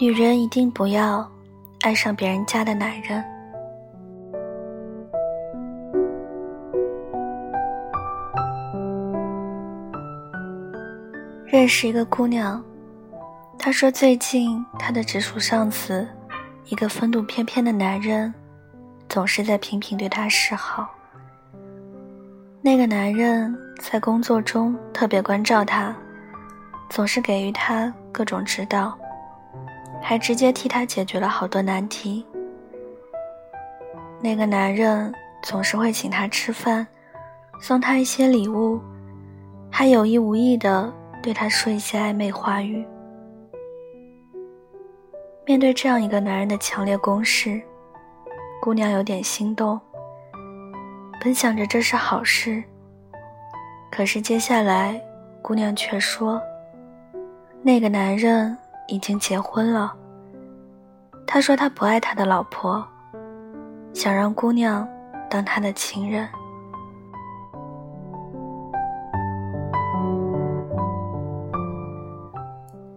女人一定不要爱上别人家的男人。认识一个姑娘，她说最近她的直属上司，一个风度翩翩的男人，总是在频频对她示好。那个男人在工作中特别关照她，总是给予她各种指导。还直接替他解决了好多难题。那个男人总是会请她吃饭，送她一些礼物，还有意无意的对她说一些暧昧话语。面对这样一个男人的强烈攻势，姑娘有点心动。本想着这是好事，可是接下来，姑娘却说，那个男人。已经结婚了。他说他不爱他的老婆，想让姑娘当他的情人。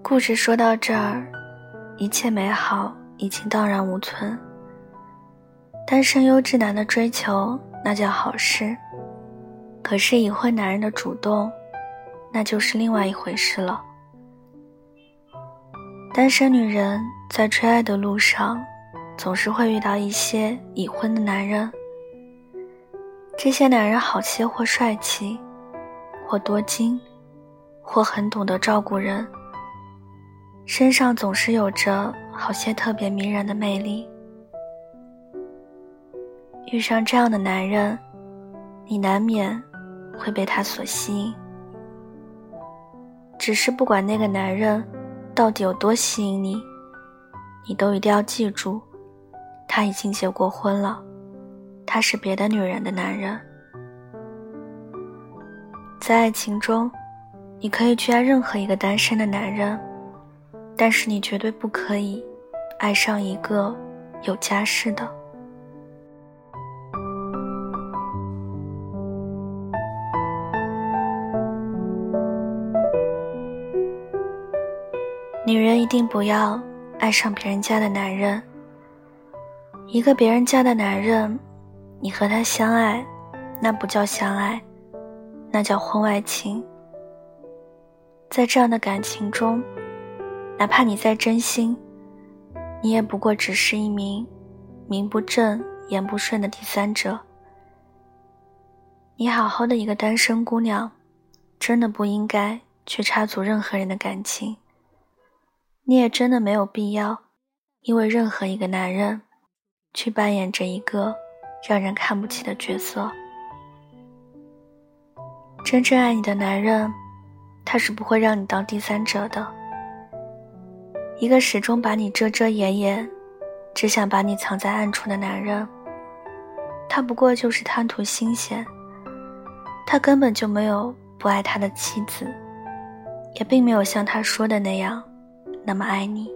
故事说到这儿，一切美好已经荡然无存。单身优质男的追求那叫好事，可是已婚男人的主动，那就是另外一回事了。单身女人在追爱的路上，总是会遇到一些已婚的男人。这些男人好些或帅气，或多金，或很懂得照顾人，身上总是有着好些特别迷人的魅力。遇上这样的男人，你难免会被他所吸引。只是不管那个男人。到底有多吸引你？你都一定要记住，他已经结过婚了，他是别的女人的男人。在爱情中，你可以去爱任何一个单身的男人，但是你绝对不可以爱上一个有家室的。女人一定不要爱上别人家的男人。一个别人家的男人，你和他相爱，那不叫相爱，那叫婚外情。在这样的感情中，哪怕你再真心，你也不过只是一名名不正言不顺的第三者。你好好的一个单身姑娘，真的不应该去插足任何人的感情。你也真的没有必要，因为任何一个男人，去扮演着一个让人看不起的角色。真正爱你的男人，他是不会让你当第三者的。一个始终把你遮遮掩掩，只想把你藏在暗处的男人，他不过就是贪图新鲜。他根本就没有不爱他的妻子，也并没有像他说的那样。那么爱你，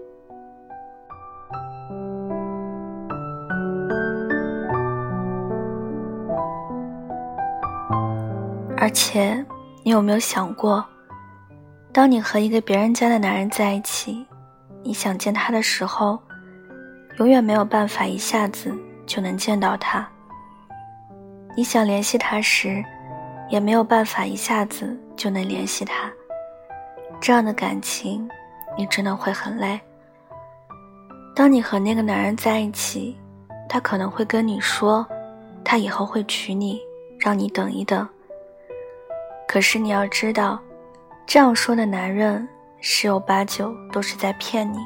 而且你有没有想过，当你和一个别人家的男人在一起，你想见他的时候，永远没有办法一下子就能见到他；你想联系他时，也没有办法一下子就能联系他。这样的感情。你真的会很累。当你和那个男人在一起，他可能会跟你说，他以后会娶你，让你等一等。可是你要知道，这样说的男人十有八九都是在骗你。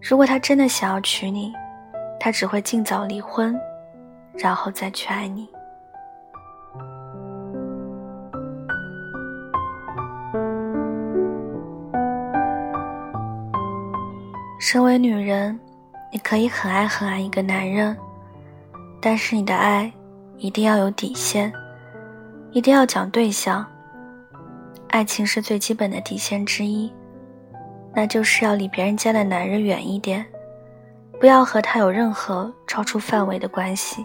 如果他真的想要娶你，他只会尽早离婚，然后再去爱你。身为女人，你可以很爱很爱一个男人，但是你的爱一定要有底线，一定要讲对象。爱情是最基本的底线之一，那就是要离别人家的男人远一点，不要和他有任何超出范围的关系。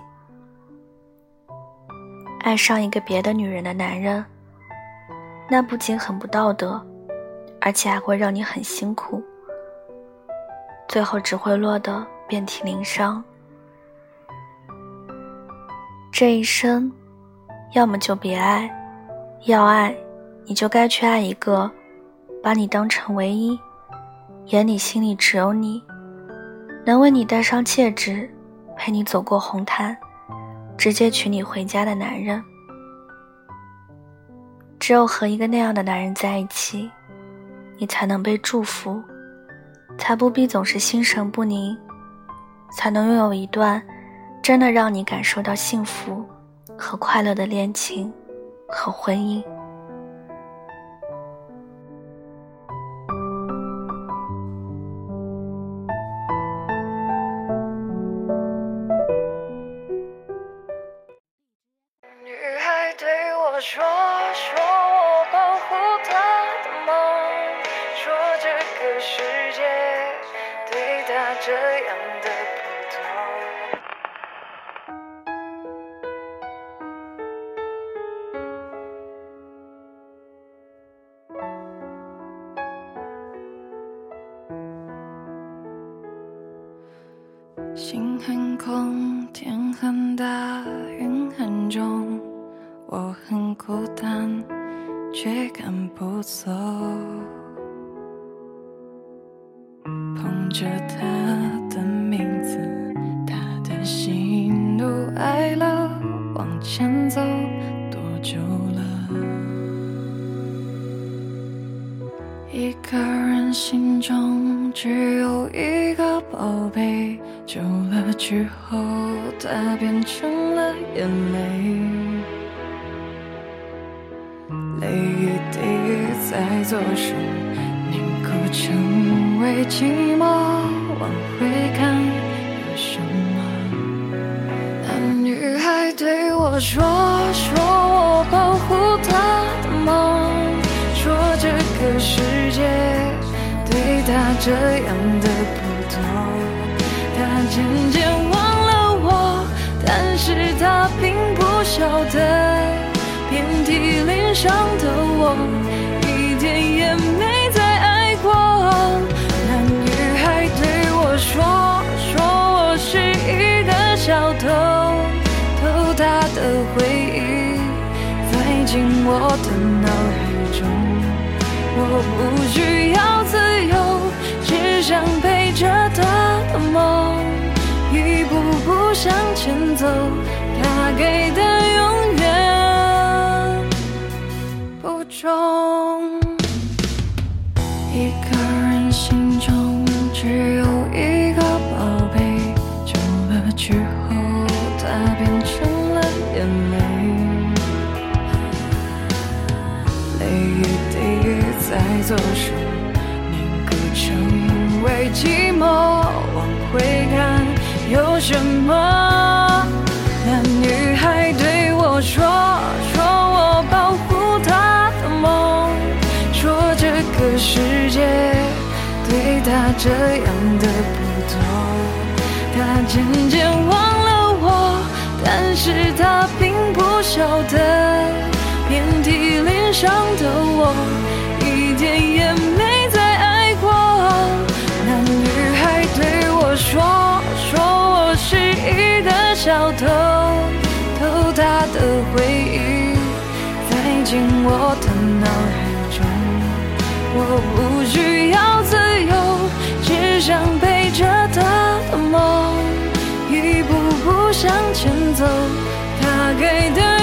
爱上一个别的女人的男人，那不仅很不道德，而且还会让你很辛苦。最后只会落得遍体鳞伤。这一生，要么就别爱，要爱，你就该去爱一个把你当成唯一，眼里心里只有你，能为你戴上戒指，陪你走过红毯，直接娶你回家的男人。只有和一个那样的男人在一起，你才能被祝福，才不必总是心神不宁，才能拥有一段。真的让你感受到幸福和快乐的恋情和婚姻。很空，天很大，云很重，我很孤单，却赶不走。捧着他的名字，他的喜怒哀乐，往前走多久了？一个人心中只有一个宝贝，久了之后，它变成了眼泪，泪一滴在左手凝固成为寂寞。往回看，有什么？那女孩对我说：“说我保护她的梦。”说这个世界对她这样的普通，他渐渐忘了我，但是他并不晓得，遍体鳞伤的我，一点也没再爱过。那女孩对我说，说我是一个小偷，偷她的回忆，塞进我的脑海中。我不需要步向前走。他给的永远不重。一个人心中只有一个宝贝，久了之后，它变成了眼泪。泪一滴在左手凝固成为寂寞，往回看有什么？那女孩对我说：“说我保护她的梦，说这个世界对她这样的不同。她渐渐忘了我，但是她并不晓得。”遍体鳞伤的我，一点也没再爱过。那女孩对我说：“小偷，偷她的回忆，塞进我的脑海中。我不需要自由，只想背着他的梦，一步步向前走。他给的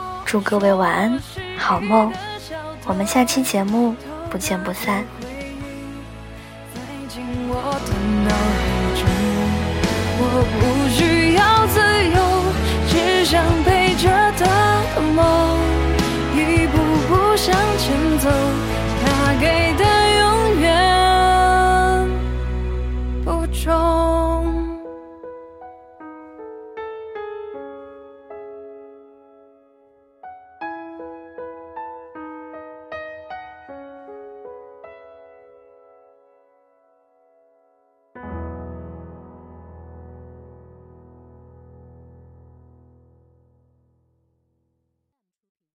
祝各位晚安，好梦。我们下期节目不见不散。想着的梦，一步步向前走，他给的永远不重。